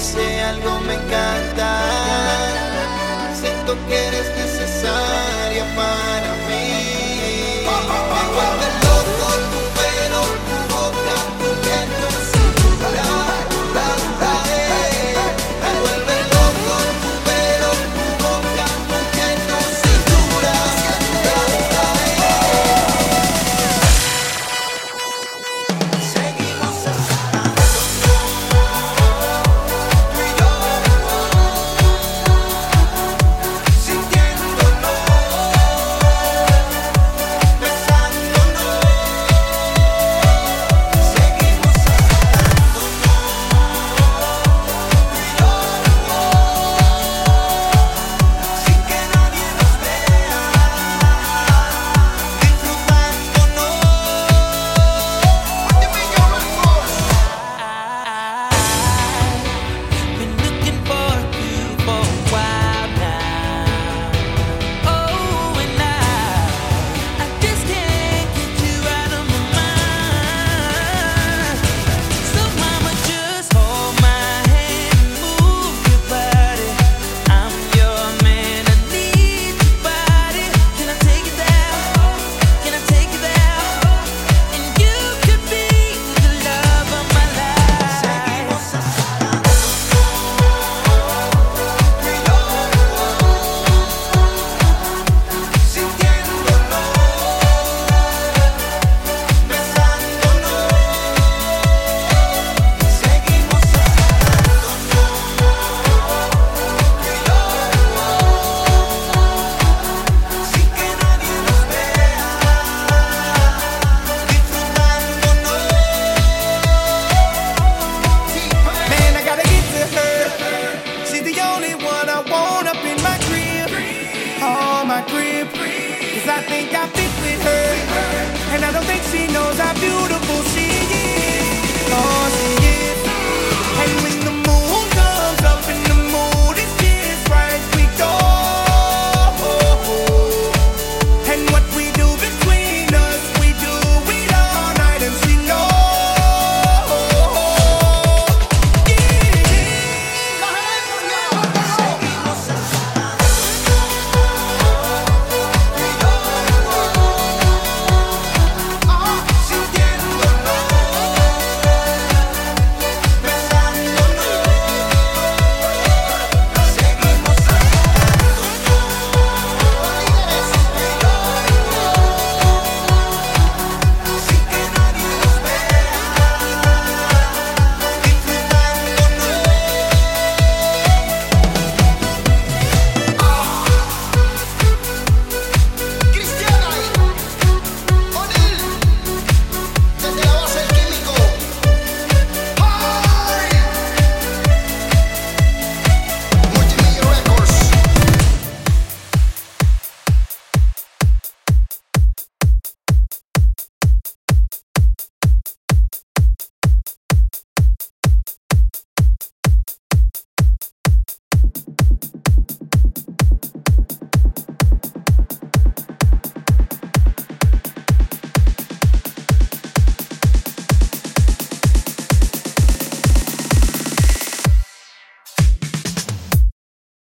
ese algo me encanta. Siento que think I think with her, and I don't think she knows how beautiful she